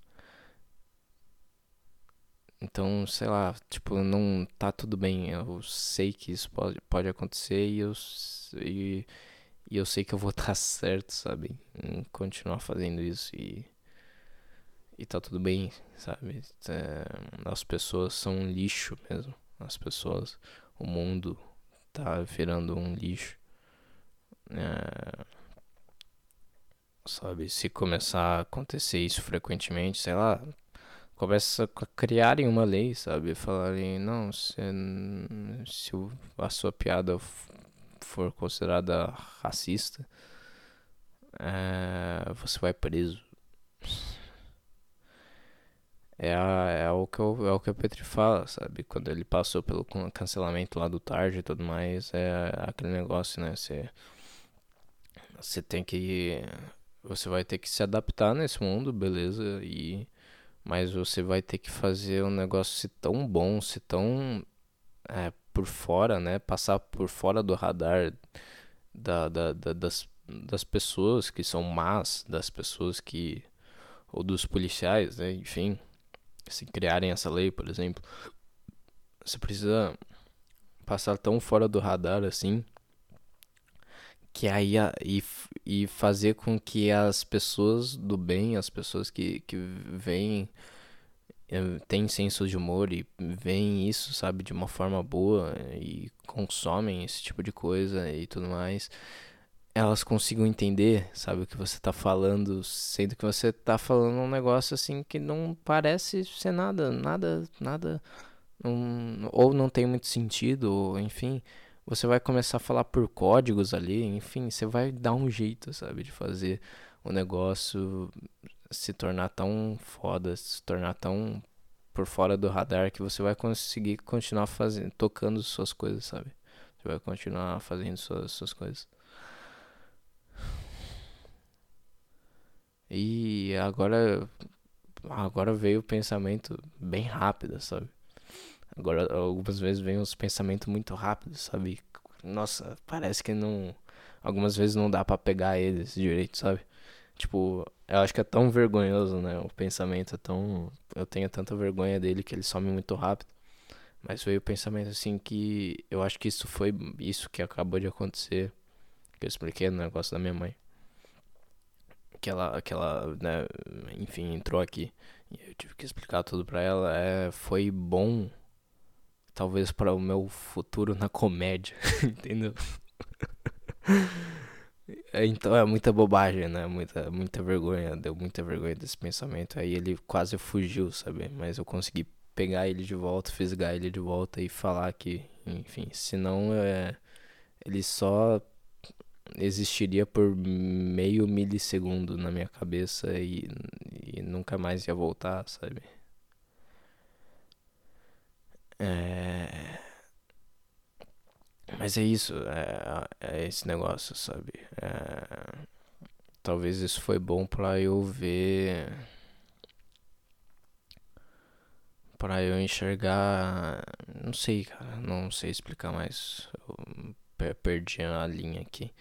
então, sei lá, tipo, não tá tudo bem. Eu sei que isso pode, pode acontecer e eu, e, e eu sei que eu vou *laughs* estar certo, sabe? Em continuar fazendo isso e, e tá tudo bem, sabe? É, as pessoas são um lixo mesmo. As pessoas, o mundo tá virando um lixo. É, sabe? Se começar a acontecer isso frequentemente, sei lá, começa a criarem uma lei, sabe? Falarem, não, se, se a sua piada for considerada racista, é, você vai preso. É, a, é, o que o, é o que o Petri fala, sabe? Quando ele passou pelo cancelamento lá do Tarde e tudo mais, é aquele negócio, né? Você, você tem que. Você vai ter que se adaptar nesse mundo, beleza? E mas você vai ter que fazer um negócio ser tão bom, ser tão é, por fora, né? Passar por fora do radar da, da, da, das, das pessoas que são más, das pessoas que. ou dos policiais, né? Enfim, se criarem essa lei, por exemplo. Você precisa passar tão fora do radar assim que aí e, e fazer com que as pessoas do bem, as pessoas que, que veem, eh, têm senso de humor e veem isso, sabe, de uma forma boa e consomem esse tipo de coisa e tudo mais, elas consigam entender, sabe, o que você tá falando, sendo que você tá falando um negócio assim que não parece ser nada, nada, nada, um, ou não tem muito sentido, ou enfim você vai começar a falar por códigos ali, enfim, você vai dar um jeito, sabe, de fazer o negócio se tornar tão foda, se tornar tão por fora do radar que você vai conseguir continuar fazendo, tocando suas coisas, sabe? Você vai continuar fazendo suas, suas coisas. E agora agora veio o pensamento bem rápido, sabe? Agora, algumas vezes vem uns pensamentos muito rápidos, sabe? Nossa, parece que não. Algumas vezes não dá para pegar eles direito, sabe? Tipo, eu acho que é tão vergonhoso, né? O pensamento é tão. Eu tenho tanta vergonha dele que ele some muito rápido. Mas veio o pensamento assim que eu acho que isso foi isso que acabou de acontecer. Que eu expliquei no negócio da minha mãe. Que ela, que ela né, enfim, entrou aqui E eu tive que explicar tudo pra ela. É, foi bom, talvez, para o meu futuro na comédia, *laughs* entendeu? É, então é muita bobagem, né? Muita, muita vergonha. Deu muita vergonha desse pensamento. Aí ele quase fugiu, sabe? Mas eu consegui pegar ele de volta, fisgar ele de volta e falar que, enfim, senão é, ele só existiria por meio milissegundo na minha cabeça e, e nunca mais ia voltar, sabe? É... Mas é isso, é, é esse negócio, sabe? É... Talvez isso foi bom pra eu ver. Pra eu enxergar. Não sei, cara. Não sei explicar mais. Eu perdi a linha aqui.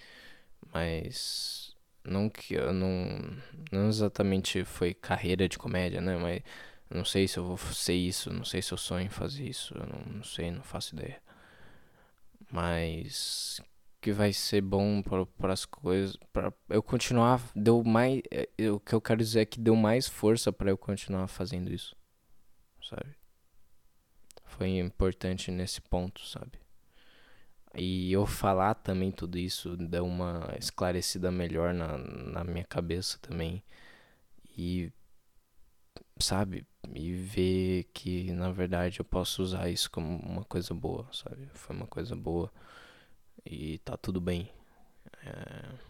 Mas. Não que eu não. Não exatamente foi carreira de comédia, né? Mas. Não sei se eu vou ser isso. Não sei se eu sonho em fazer isso. Eu não, não sei, não faço ideia mas que vai ser bom para as coisas, para eu continuar, deu mais, é, o que eu quero dizer é que deu mais força para eu continuar fazendo isso, sabe? Foi importante nesse ponto, sabe? E eu falar também tudo isso deu uma esclarecida melhor na, na minha cabeça também. E sabe? E ver que na verdade eu posso usar isso como uma coisa boa, sabe? Foi uma coisa boa e tá tudo bem. É...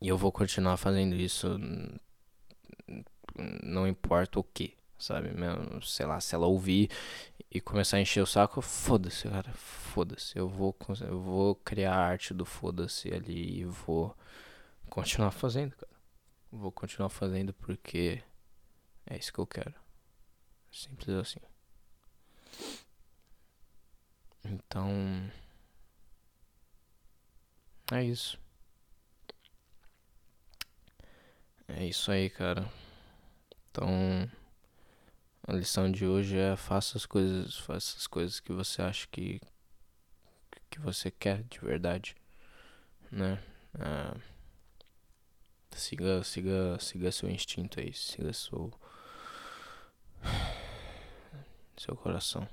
E eu vou continuar fazendo isso, não importa o que, sabe? Sei lá, se ela ouvir e começar a encher o saco, foda-se, cara, foda-se. Eu vou, eu vou criar a arte do foda-se ali e vou continuar fazendo, cara. Vou continuar fazendo porque é isso que eu quero. Simples assim. Então. É isso. É isso aí, cara. Então. A lição de hoje é faça as coisas, faça as coisas que você acha que que você quer de verdade, né? É, siga, siga, siga seu instinto aí, siga seu seu coração.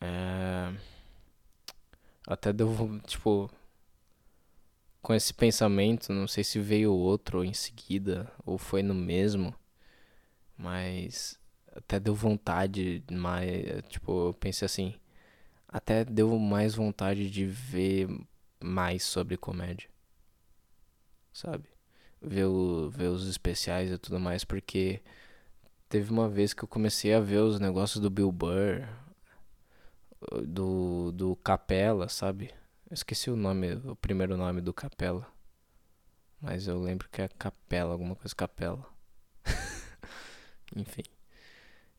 É... Até deu, tipo, com esse pensamento, não sei se veio outro em seguida ou foi no mesmo, mas até deu vontade, mais, tipo, eu pensei assim, até deu mais vontade de ver mais sobre comédia, sabe? Ver, o, ver os especiais e tudo mais, porque Teve uma vez que eu comecei a ver os negócios do Bill Burr, do, do Capela, sabe? Eu esqueci o nome, o primeiro nome do Capela. Mas eu lembro que é Capela, alguma coisa Capela. Enfim.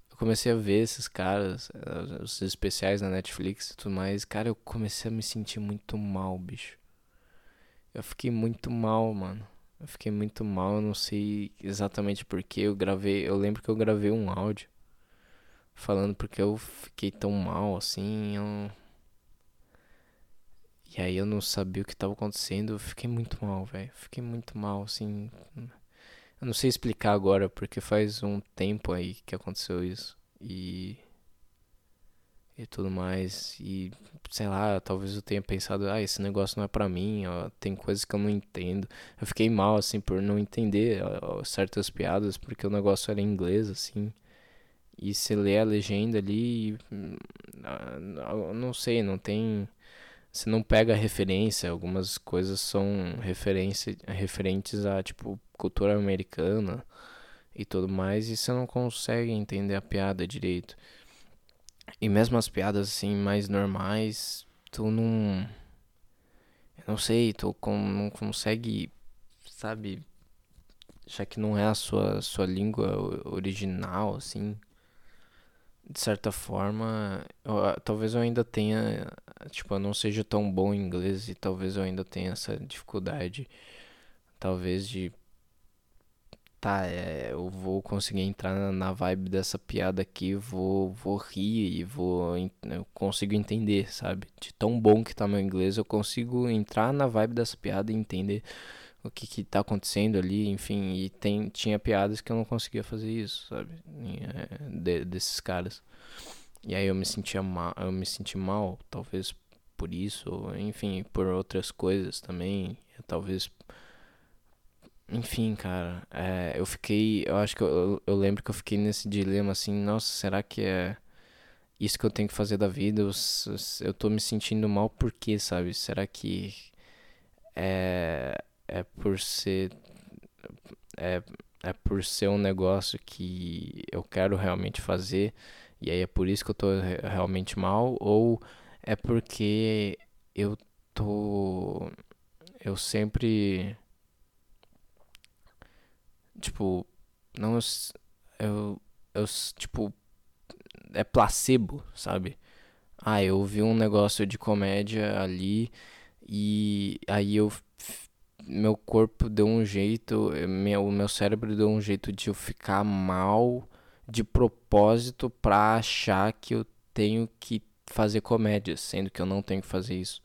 Eu comecei a ver esses caras, eh, os especiais na Netflix e tudo mais. Cara, eu comecei a me sentir muito mal, bicho. Eu fiquei muito mal, mano. Eu fiquei muito mal, eu não sei exatamente porque eu gravei. Eu lembro que eu gravei um áudio falando porque eu fiquei tão mal assim. Eu... E aí eu não sabia o que estava acontecendo. Eu fiquei muito mal, velho. Fiquei muito mal, assim. Eu não sei explicar agora porque faz um tempo aí que aconteceu isso. E e tudo mais. E sei lá, talvez eu tenha pensado, ah, esse negócio não é pra mim, ó, tem coisas que eu não entendo. Eu fiquei mal, assim, por não entender ó, certas piadas, porque o negócio era em inglês, assim. E se lê a legenda ali, hum, não sei, não tem. Você não pega referência, algumas coisas são referência, referentes a, tipo, cultura americana e tudo mais, e você não consegue entender a piada direito. E mesmo as piadas assim mais normais, tu não. Eu não sei, tu com, não consegue, sabe? Já que não é a sua, sua língua original, assim. De certa forma, eu, talvez eu ainda tenha. Tipo, eu não seja tão bom em inglês e talvez eu ainda tenha essa dificuldade. Talvez de tá, é, eu vou conseguir entrar na, na, vibe dessa piada aqui, vou, vou rir e vou, eu consigo entender, sabe? De tão bom que tá meu inglês, eu consigo entrar na vibe dessa piada e entender o que que tá acontecendo ali, enfim, e tem, tinha piadas que eu não conseguia fazer isso, sabe? É, de, desses caras. E aí eu me sentia mal, eu me senti mal, talvez por isso, enfim, por outras coisas também, talvez enfim, cara, é, eu fiquei, eu acho que eu, eu lembro que eu fiquei nesse dilema assim, nossa, será que é isso que eu tenho que fazer da vida? Eu, eu tô me sentindo mal por quê, sabe? Será que é é por ser é, é por ser um negócio que eu quero realmente fazer e aí é por isso que eu tô realmente mal ou é porque eu tô eu sempre tipo não eu eu tipo é placebo, sabe? Ah, eu vi um negócio de comédia ali e aí eu meu corpo deu um jeito, meu, meu cérebro deu um jeito de eu ficar mal de propósito pra achar que eu tenho que fazer comédia, sendo que eu não tenho que fazer isso.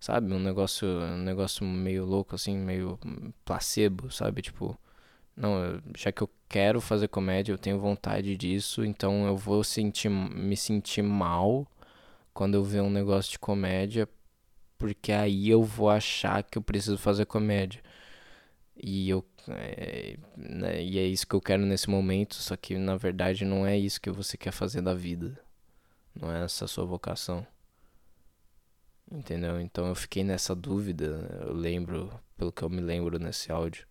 Sabe? Um negócio, um negócio meio louco assim, meio placebo, sabe? Tipo, não, já que eu quero fazer comédia, eu tenho vontade disso, então eu vou sentir me sentir mal quando eu ver um negócio de comédia porque aí eu vou achar que eu preciso fazer comédia. E eu é, né, e é isso que eu quero nesse momento, só que na verdade não é isso que você quer fazer da vida. Não é essa a sua vocação. Entendeu? Então eu fiquei nessa dúvida, eu lembro, pelo que eu me lembro nesse áudio.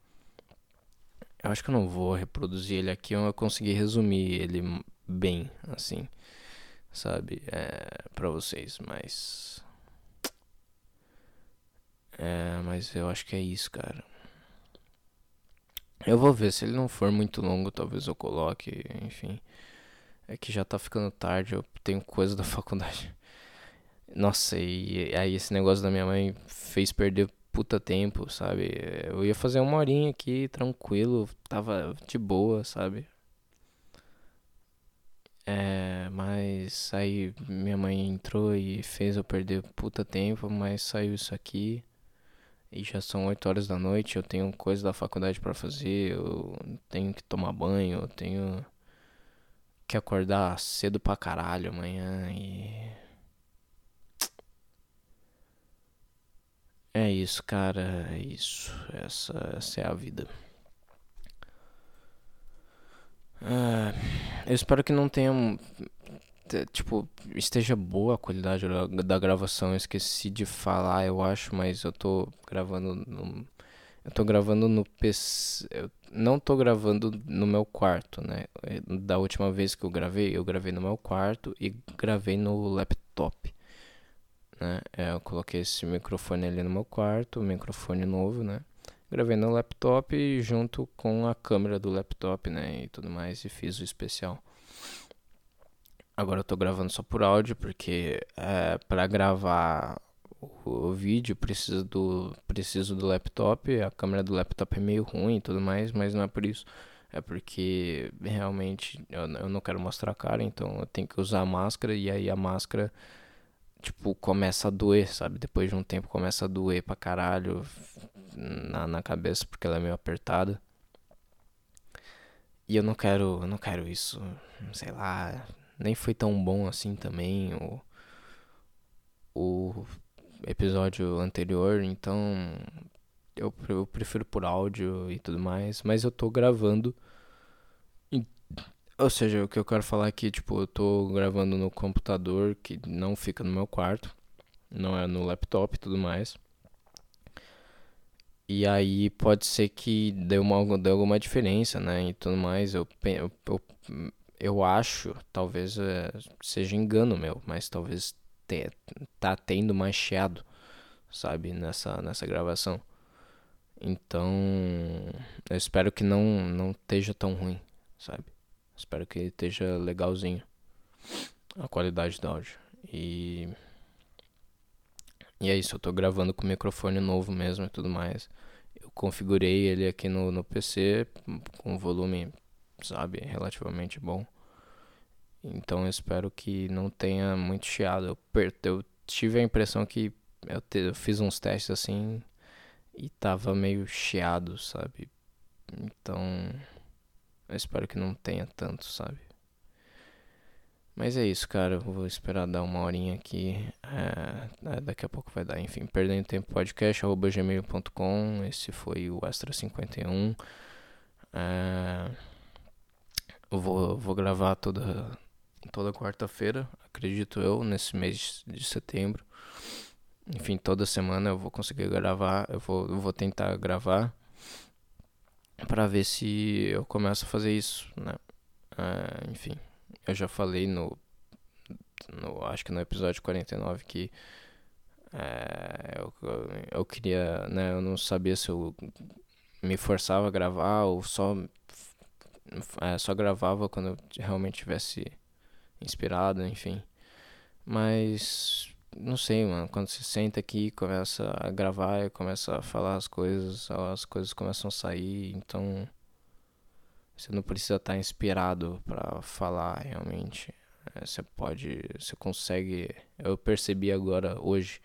Eu acho que eu não vou reproduzir ele aqui, eu consegui resumir ele bem, assim, sabe, é, para vocês, mas é, mas eu acho que é isso, cara. Eu vou ver, se ele não for muito longo, talvez eu coloque, enfim. É que já tá ficando tarde, eu tenho coisa da *laughs* faculdade. Nossa, e aí esse negócio da minha mãe fez perder puta tempo, sabe? Eu ia fazer uma horinha aqui, tranquilo, tava de boa, sabe? É, mas aí minha mãe entrou e fez eu perder puta tempo, mas saiu isso aqui. E já são 8 horas da noite, eu tenho coisa da faculdade para fazer, eu tenho que tomar banho, eu tenho que acordar cedo pra caralho amanhã e. É isso, cara, é isso. Essa, essa é a vida. Ah, eu espero que não tenham tipo, esteja boa a qualidade da gravação. Eu esqueci de falar, eu acho, mas eu tô gravando no. Eu tô gravando no PC. Eu não tô gravando no meu quarto, né? Da última vez que eu gravei, eu gravei no meu quarto e gravei no laptop. Né? É, eu coloquei esse microfone ali no meu quarto, um microfone novo, né? Gravei no laptop junto com a câmera do laptop, né? E tudo mais, e fiz o especial. Agora eu tô gravando só por áudio porque é, para gravar o, vídeo preciso do preciso do laptop, a câmera do laptop é meio ruim e tudo mais, mas não é por isso. É porque realmente eu, eu não quero mostrar a cara, então eu tenho que usar a máscara e aí a máscara tipo começa a doer, sabe? Depois de um tempo começa a doer pra caralho na, na cabeça porque ela é meio apertada. E eu não quero, eu não quero isso, sei lá, nem foi tão bom assim também o, o episódio anterior, então eu, eu prefiro por áudio e tudo mais, mas eu tô gravando. Ou seja, o que eu quero falar aqui, tipo, eu tô gravando no computador que não fica no meu quarto, não é no laptop e tudo mais. E aí pode ser que dê, uma, dê alguma diferença, né? E tudo mais. Eu, eu, eu eu acho, talvez é, seja engano meu, mas talvez te, tá tendo mais chiado, sabe, nessa, nessa gravação. Então, eu espero que não, não esteja tão ruim, sabe? Espero que esteja legalzinho a qualidade do áudio. E. E é isso, eu tô gravando com microfone novo mesmo e tudo mais. Eu configurei ele aqui no, no PC com volume sabe, relativamente bom. Então eu espero que não tenha muito chiado. Eu, per eu tive a impressão que eu, te eu fiz uns testes assim e tava meio chiado, sabe? Então, eu espero que não tenha tanto, sabe? Mas é isso, cara. Eu vou esperar dar uma horinha aqui. É, é, daqui a pouco vai dar. Enfim, perdendo tempo podcast, gmail.com. Esse foi o Extra 51. É, eu vou, vou gravar toda, toda quarta-feira, acredito eu, nesse mês de setembro. Enfim, toda semana eu vou conseguir gravar. Eu vou, eu vou tentar gravar para ver se eu começo a fazer isso, né? É, enfim, eu já falei no, no acho que no episódio 49 que é, eu, eu queria, né, eu não sabia se eu me forçava a gravar ou só é, só gravava quando eu realmente tivesse inspirado, enfim. Mas não sei, mano, quando você senta aqui começa a gravar começa a falar as coisas, as coisas começam a sair, então você não precisa estar inspirado para falar realmente. É, você pode, você consegue, eu percebi agora hoje,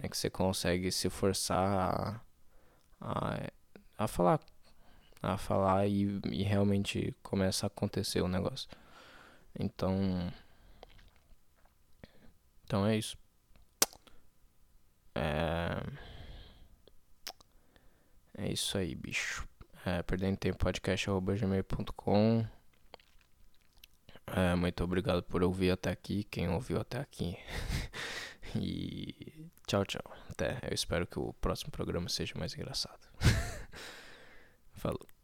né, que você consegue se forçar a, a, a falar, a falar e, e realmente começa a acontecer o negócio. Então, então é isso. É, é isso aí, bicho. É, perdendo tempo podcast.gmail.com é, Muito obrigado por ouvir até aqui, quem ouviu até aqui. *laughs* e tchau, tchau. Até. Eu espero que o próximo programa seja mais engraçado. *laughs* Falou.